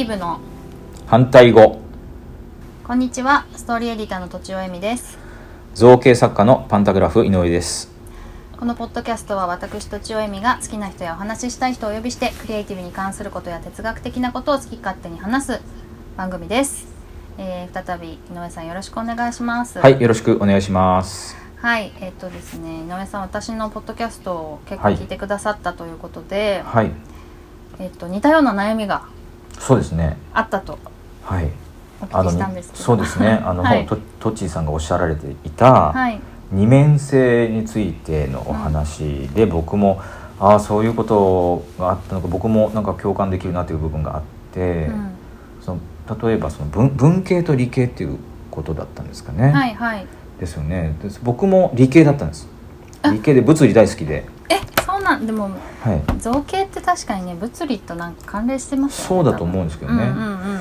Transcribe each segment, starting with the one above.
ティブの。反対語。こんにちは。ストーリーエディターのとちおえみです。造形作家のパンタグラフ井上です。このポッドキャストは私とちおえみが好きな人やお話ししたい人をお呼びしてクリエイティブに関することや哲学的なことを好き勝手に話す番組です、えー、再び井上さんよろしくお願いします。はいよろしくお願いします。はいえっ、とですね井上さん私のポッドキャストを結構聞いてくださったということで、はい。えっ、と似たような悩みがそうですね。あったと。はい。お聞きしたんですけど。そうですね。あの、はい。とトッチーさんがおっしゃられていた、はい。二面性についてのお話で、僕もああそういうことがあったのか僕もなんか共感できるなという部分があって、うん。その例えばその文文系と理系っていうことだったんですかね、はいはいですよねで僕も理系だったんですあ理系で物理大好きで、えそうなんでもはい、造形って確かにね物理となんか関連してますよねそうだと思うんですけどね。多分。うんうん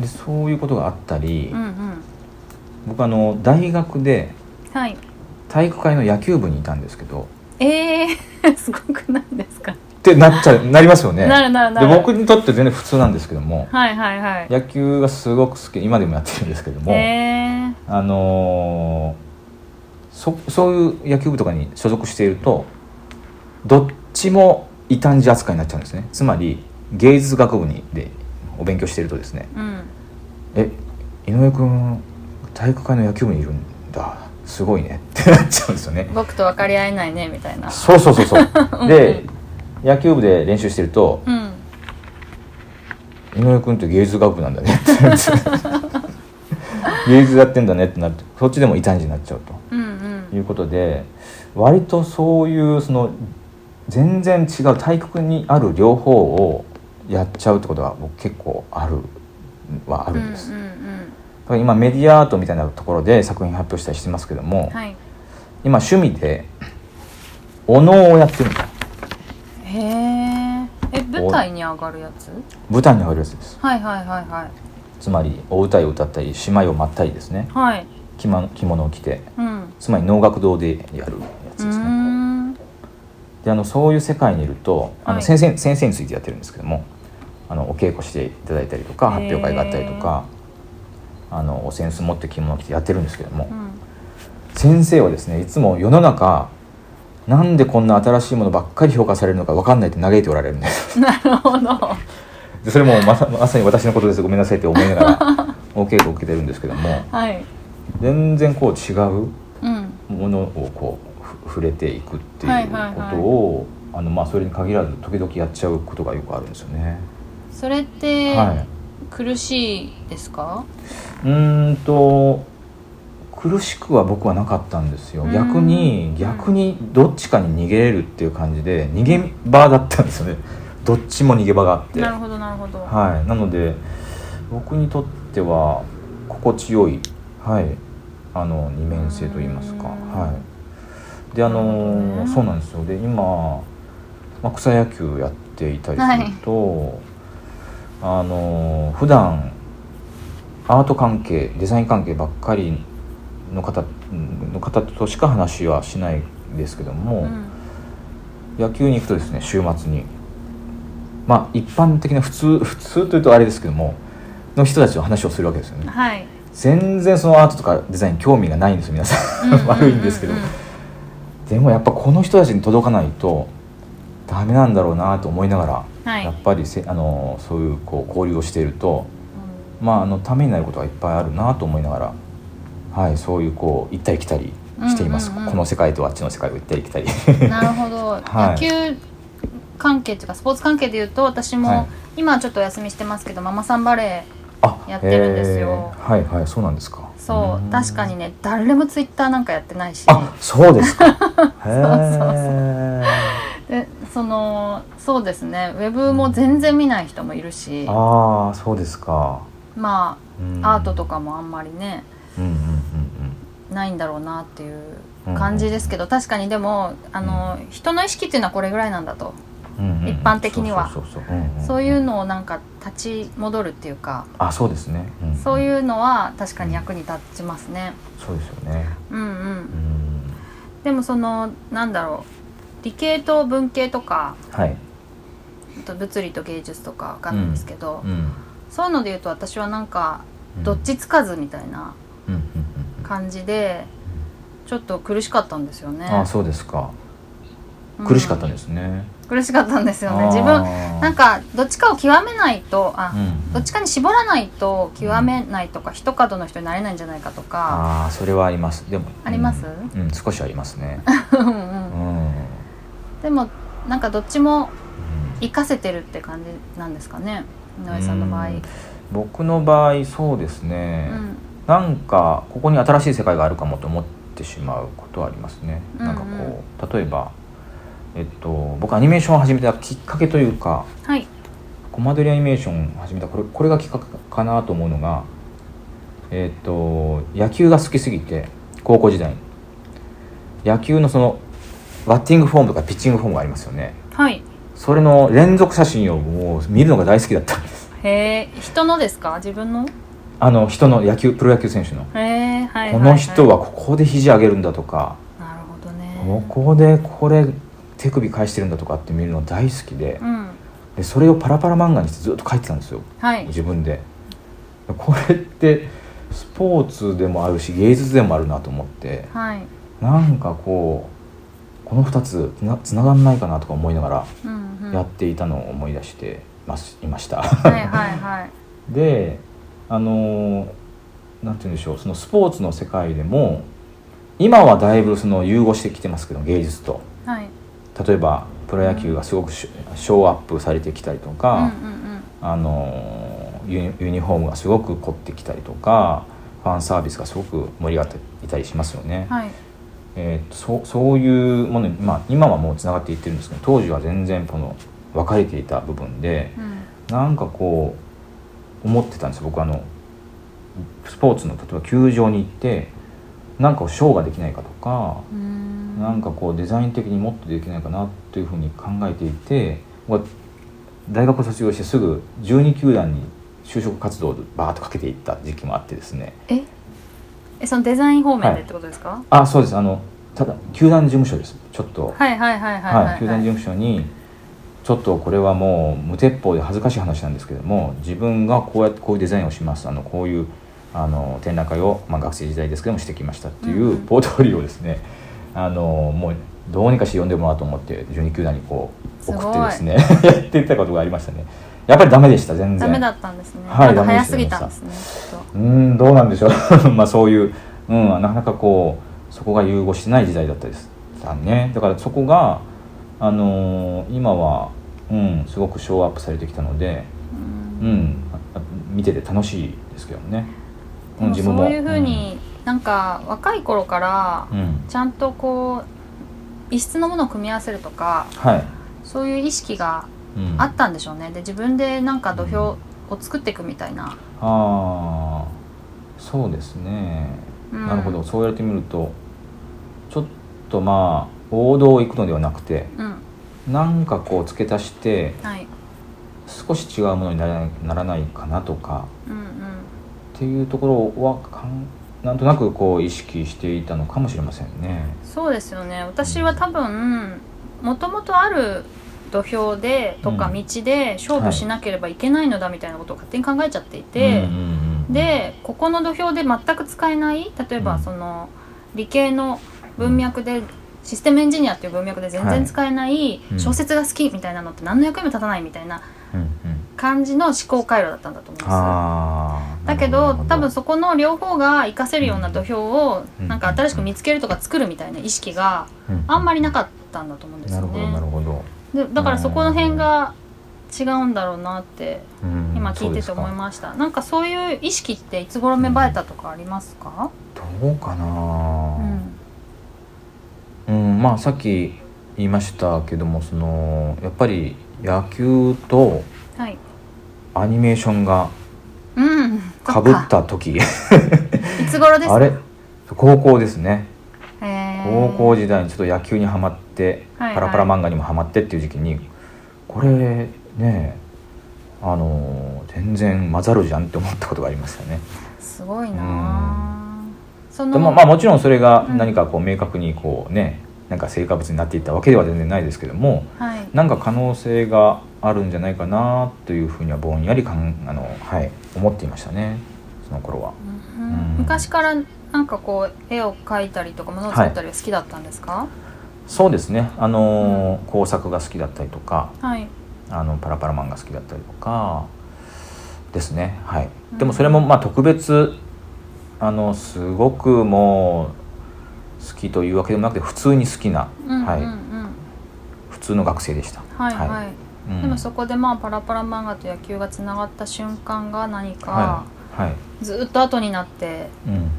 でそういうことがあったり、うんうん。うん僕あの大学ではい。体育会の野球部にいたんですけど。えー、すごくないですか、ってなっちゃうなりますよね。なるなるなでる僕にとって全然普通なんですけども。はいはいはい。野球がすごく好き今でもやってるんですけども、えあのーそそういう野球部とかに所属しているとどっちも異端児扱いになっちゃうんですね。つまり芸術学部にでお勉強しているとですねー、うんえ井上君体育会の野球部にいるんだ。すごいねってなっちゃうんですよね。僕と分かり合えないねみたいな。そうそうそうそう。で野球部で練習してるとうん井上君って芸術学部なんだねってなって芸術やってんだねってなってそっちでも異端児になっちゃうとうんうん。いうことで割とそういうその全然違う体育にある両方をやっちゃうってことが僕結構あるはあるんです、うんうんだから今メディアアートみたいなところで作品発表したりしてますけども、うんはい今趣味でお能をやってるんだへええ舞台に上がるやつ？舞台に上がるやつです。はいはいはいはい。つまりお歌いを歌ったり島を舞ったりですね。はい。着物着物を着て。うん。つまり能楽堂でやるやつですね。んであのそういう世界にいるとあはい。の先生,、先生についてやってるんですけどもあのお稽古していただいたりとか発表会があったりとかあのお扇子持って着物を着てやってるんですけども、うん。先生はですねいつも世の中なんでこんな新しいものばっかり評価されるのか分かんないって嘆いておられるんです。なるほど。でそれもまさまさに私のことです。ごめんなさいって思いながらお稽古を受けてるんですけどもはい。全然こう違ううん。ものをこうふ触れていくっていうことを、あのまあそれに限らず時々やっちゃうことがよくあるんですよね。それって、はい。苦しいですか？うーんと苦しくは僕はなかったんですよ。うん。逆に逆にどっちかに逃げれるっていう感じで逃げ場だったんですよね。どっちも逃げ場があって。なるほどなるほど、はい。なので僕にとっては心地よいはい。あの二面性といいますか。うんはいであの、ねそうなんですよ。で今、まあ、草野球やっていたりすると、あの普段アート関係デザイン関係ばっかりの方の方としか話はしないですけども、うん。野球に行くとですね週末にまあ一般的な普通普通というとあれですけどもの人たちの話をするわけですよね。はい。全然そのアートとかデザイン興味がないんですよ皆さん。悪いんですけど。うんうんでもやっぱこの人たちに届かないとダメなんだろうなと思いながら、はい。やっぱりせあのそういうこう交流をしているとまああのためになることがいっぱいあるなと思いながらはいそういうこう行ったり来たりしています、うんうんうん。この世界とあっちの世界を行ったり来たり。う んなるほど、はい。野球関係っていうかスポーツ関係でいうと私も、はい。今はちょっとお休みしてますけどママさんバレあやってるんですよ。はいはいそうなんですか。ーそう確かにね誰もツイッターなんかやってないし。あそうですか。へえでそのそうですね。ウェブも全然見ない人もいるし。ああそうですか、まうん。あアートとかもあんまりねうんうんうんないんだろうなっていう感じですけど、確かにでもあの、人の意識っていうのはこれぐらいなんだと、うんうんうん一般的には。そういうのをなんか立ち戻るっていうか、あそうですね、んん。そういうのは確かに役に立ちますね。そうですよね。うんうん。うん。でもそのなんだろう。理系と文系とか。はい。あと物理と芸術とかわかんないんですけど、うん。そういうので言うと私はなんかうん。どっちつかずみたいなうんうんうん。感じでちょっと苦しかったんですよね。ああそうですか。うん。苦しかったんですね、苦しかったんですよね。自分なんかどっちかを極めないとあ、うんどっちかに絞らないと極めないとか一角の人になれないんじゃないかとか。ああそれはあります。でもあります？うん、うん少しありますね。うんううん。ん、でもなんかどっちもうん。活かせてるって感じなんですかね。井上さんの場合。うん。僕の場合そうですね、うん。なんかここに新しい世界があるかもと思ってしまうことはありますね、うんうんなん。かこう例えばえっと僕アニメーションを始めたきっかけというかはい。コマ撮りアニメーションを始めたこれこれがきっかけかなと思うのがえっと野球が好きすぎて高校時代に。野球のそのバッティングフォームとかピッチングフォームがありますよね。はい。それの連続写真をもう見るのが大好きだったんです。へえ人のですか？自分の？あの人の野球プロ野球選手の。へえはいはい、はい、この人はここで肘上げるんだとか。なるほどね。ここでこれ手首返してるんだとかって見るの大好きでうん。でそれをパラパラ漫画にしてずっと描いてたんですよ。はい。自分で。これってスポーツでもあるし芸術でもあるなと思ってはい。なんかこうこの2つつながんないかなとか思いながらやっていたのを思い出してますいました。はいはいはい。であのーなんて言うんでしょうそのスポーツの世界でも今はだいぶその融合してきてますけど芸術と。はい例えばプロ野球がすごくショーアップされてきたりとか、あのーユニフォームがすごく凝ってきたりとかファンサービスがすごく盛り上がっていたりしますよね。うんはい。えーとそうそういうものに、まあ、今はもうつながっていってるんですけど当時は全然この分かれていた部分でうん。なんかこう思ってたんですよ。僕あのスポーツの例えば球場に行ってなんかショーができないかとか、うーんなんかこうデザイン的にもっとできないかなというふうに考えていて大学を卒業してすぐ12球団に就職活動をバーッとかけていった時期もあってですね。え？えそのデザイン方面でってことですか、あそうです。あのただ球団事務所です。ちょっと。はい、はいはいはいはいはい、球団事務所にちょっとこれはもう無鉄砲で恥ずかしい話なんですけども自分がこうやってこういうデザインをします。あのこういうあの展覧会を、まあ、学生時代ですけどもしてきましたっていうんううん。ポートフォリオをですねあのもうどうにかして呼んでもらおうと思って12球団にこう送ってですね やっていったことがありましたね。やっぱりダメでした全然。ダメだったんですね、はい早すぎた。んですねうーんどうなんでしょう。まあそういう、うん、なかなかこうそこが融合してない時代だったです。たね。だからそこが、あのー今は、うん、すごくショーアップされてきたので、うん。うん、あ見てて楽しいですけどね、でもそういうふうに、なんか若い頃からちゃんとこう異質のものを組み合わせるとかはい、そういう意識がうん、あったんでしょうね。で自分でなんか土俵を作っていくみたいな、あー。そうですね、うん。なるほど。そう言われてみるとちょっとまあ王道を行くのではなくてうん。なんかこう付け足してはい。少し違うものにならないならないかなとかうんうん。っていうところはかんなんとなくこう意識していたのかもしれませんね。そうですよね。私は多分もともとある土俵でとかうん。道で勝負しなければいけないのだみたいなことを勝手に考えちゃっていて、でここの土俵で全く使えない例えばうん。その理系の文脈でシステムエンジニアっていう文脈で全然使えないうん。小説が好きみたいなのって何の役にも立たないみたいな感じの思考回路だったんだと思うんですだけど多分そこの両方が活かせるような土俵をうんなんか新しく見つけるとか作るみたいな意識があんまりなかったんだと思うんですよなるほどなるね。ほど、でだからそこの辺が違うんだろうなってうん今聞いてて思いました。なんかそういう意識っていつ頃芽生えたとかありますか？すか？どうかなうんうん、まあさっき言いましたけどもそのやっぱり野球とはい。アニメーションがうん。かぶった時。いつ頃ですか？あれ？高校ですね。高校時代にちょっと野球にはまって、はいはい。パラパラ漫画にもはまってっていう時期にこれねあの全然混ざるじゃんって思ったことがありましたね。すごいなでもまあもちろんそれがうん。何かこう明確にこうね、なんか成果物になっていったわけでは全然ないですけどもはい。なんか可能性があるんじゃないかなというふうにはぼんやりかんあの、はい、思っていましたねその頃は。うん。うん。昔からなんかこう絵を描いたりとか物を作ったりは好きだったんですか？そうですね。あの、工作が好きだったりとかはい。あのパラパラマンが好きだったりとかですね。はい。うん。でもそれもまあ特別あのすごくもう好きというわけでもなくて普通に好きな、はいうんうん。うん普通の学生でした。はいはい、うん。でもそこでまあパラパラ漫画と野球がつながった瞬間が何か、はい。はい。ずっと後になってうん。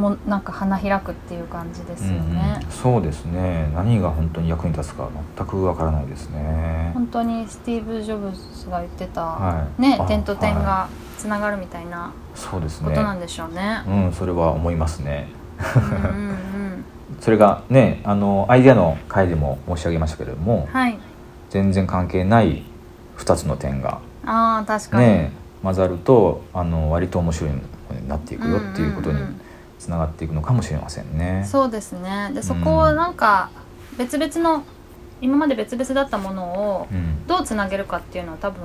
もうなんか花開くっていう感じですよね。うん、うん。そうですね。何が本当に役に立つか全くわからないですね。本当にスティーブ・ジョブズが言ってた、はい。あね点と点はがつながるみたいなそうですね。ことなんでしょうね。うんそれは思いますねそれがねあのアイデアの回でも申し上げましたけれどもはい。全然関係ない2つの点がああ確かに、ね混ざるとあの割と面白いものになっていくよっていうことにつながっていくのかもしれませんね。そうですね。でそこをなんか別々の今まで別々だったものをうんどうつなげるかっていうのは多分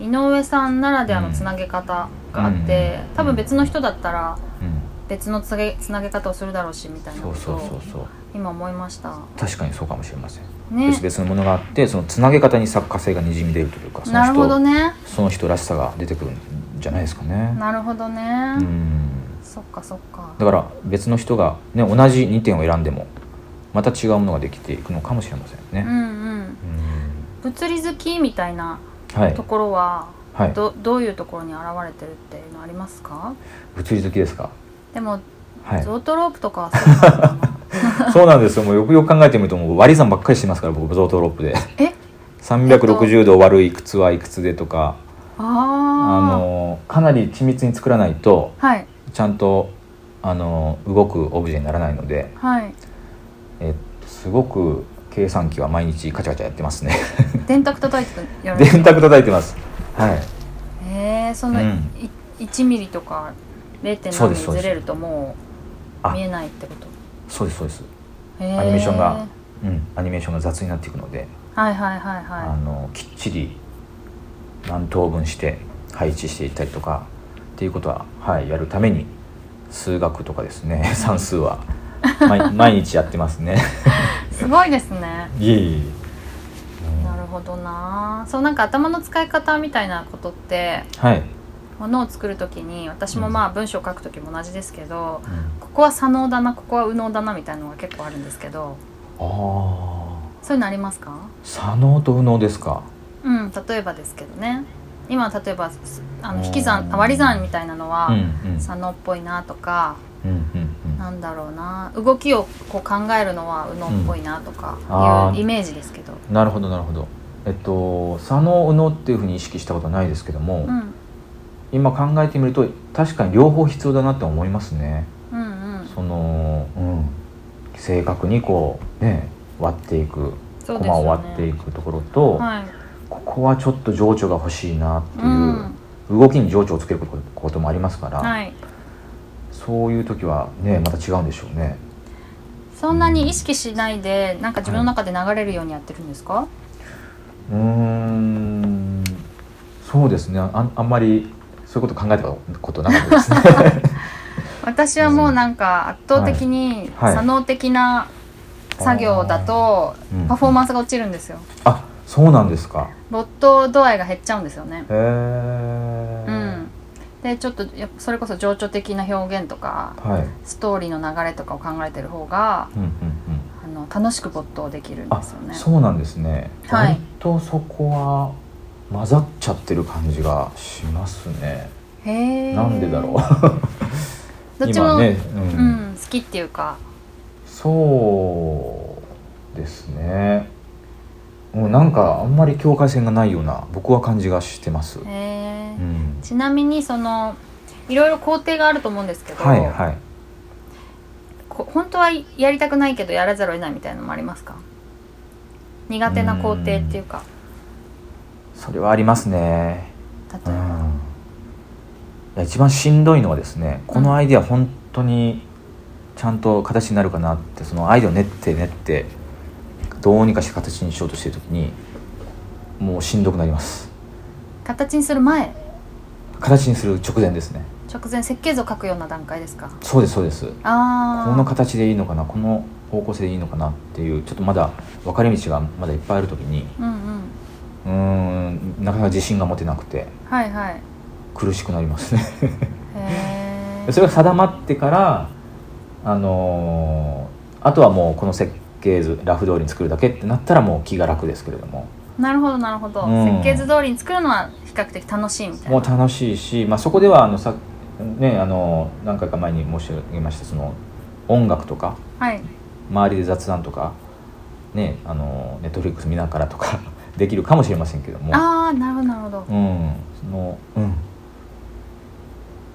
井上さんならではのつなげ方があって、うん多分別の人だったらうん別のつげつなげ方をするだろうしみたいなそうそうそうそう。今思いました。確かにそうかもしれません、ね、別々のものがあってそのつなげ方に作家性がにじみ出るというかそのなるほど人、ね。その人らしさが出てくるんじゃないですかね。なるほどね、うん。そっかそっか。だから別の人が、ね、同じ2点を選んでもまた違うものができていくのかもしれませんね。うんうん。うん。物理好きみたいなはい。ところははい、どどういうところに現れてるっていうのありますか？物理好きですか？でも、はいゾ。ートロープとかはそうなのかな そうなんですよ。もうよくよく考えてみるともう割り算ばっかりしてますから僕ゾートロップで。え？360度割るいくつはいくつでとか、あああのかなり緻密に作らないとはいちゃんとあの動くオブジェにならないので、はいえすごく計算機は毎日カチャカチャやってますね。電卓叩いて 電卓叩いてます。はい。へえその、うんい1ミリとか0.7そうですそうですミリずれるともうあ見えないってこと？そうですそうです。アニメーションがうんアニメーションが雑になっていくので、はいはいはいあはのきっちり何等分して配置していったりとかっていうことは、はい、やるために数学とかですね 算数は毎 毎日やってますね。いすごいですね いえいえ。うんなるほどなそうなんか頭の使い方みたいなことってはい。ものを作る時に私もまあ文章を書く時も同じですけど、うん。ここは左脳だなここは右脳だなみたいなのが結構あるんですけどああそういうのありますか？左脳と右脳ですか？うん例えばですけどね。今例えばすあの引き算割り算みたいなのはうんうん。左脳っぽいなとか、うんうんなんだろうな。動きをこう考えるのは右脳っぽいなとかいうイメージですけど、うん。なるほどなるほど。えっと左脳右脳っていうふうに意識したことはないですけども、うん、今考えてみると確かに両方必要だなって思いますね。うんうん。その、うん、正確にこうね割っていくそうですよね。コマを割っていくところと、はい。ここはちょっと情緒が欲しいなっていう、うん。動きに情緒をつけることこともありますから、はい。そういう時はねまた違うんでしょうね。そんなに意識しないでなんか自分の中で流れるようにやってるんですか、うーん。そうですね。ああんまりそういうこと考えたことなかったですね。私はもうなんか圧倒的にはい。左脳的な作業だとうん。パフォーマンスが落ちるんですよ。あそうなんですか。没頭度合いが減っちゃうんですよね。へえ。うん。でちょっとやそれこそ情緒的な表現とかはい。ストーリーの流れとかを考えてる方がうんうんうん。あの楽しく没頭できるんあですよね。そうなんですね、はい。割とそこは混ざっちゃってる感じがしますね。なんでだろう。どっちも、今ね、うん。うん、好きっていうか。そうですね。もうなんかあんまり境界線がないような僕は感じがしてます、うん、ちなみにそのいろいろ工程があると思うんですけど、はいはい。こ本当はやりたくないけどやらざるを得ないみたいなのもありますか？苦手な工程っていうかそれはありますね。うん。い例えば、や一番しんどいのはですねこのアイデア本当にちゃんと形になるかなってそのアイデアを練って練ってどうにかして形にしようとしてる時にもうしんどくなります。形にする前？形にする直前ですね。直前設計図を書くような段階ですか？そうですそうです。ああこの形でいいのかなこの方向性でいいのかなっていうちょっとまだ分かれ道がまだいっぱいある時にうんうん。うーんなかなか自信が持てなくてはいはい。苦しくなりますね。へえ それが定まってからあのーあとはもうこの設計図ラフ通りに作るだけってなったらもう気が楽ですけれども。なるほどなるほど、うん。設計図通りに作るのは比較的楽しいみたいな。もう楽しいし、まあ、そこではあのさねあの何回か前に申し上げましたその音楽とかはい。周りで雑談とかねあのネットフリックス見ながらとかできるかもしれませんけども。ああなるほどなるほど。うん。そのうん。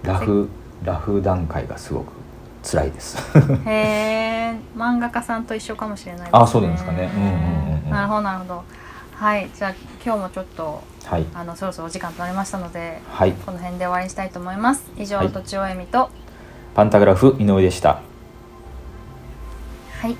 ラフラフ段階がすごく辛いです。へえ漫画家さんと一緒かもしれないですね。あそうですかね。うんうんうんうん。なるほどなるほど。はいじゃあ今日もちょっとはい。あのそろそろお時間となりましたのではい。この辺で終わりにしたいと思います。以上、はいとちおえみとパンタグラフ井上でした。はい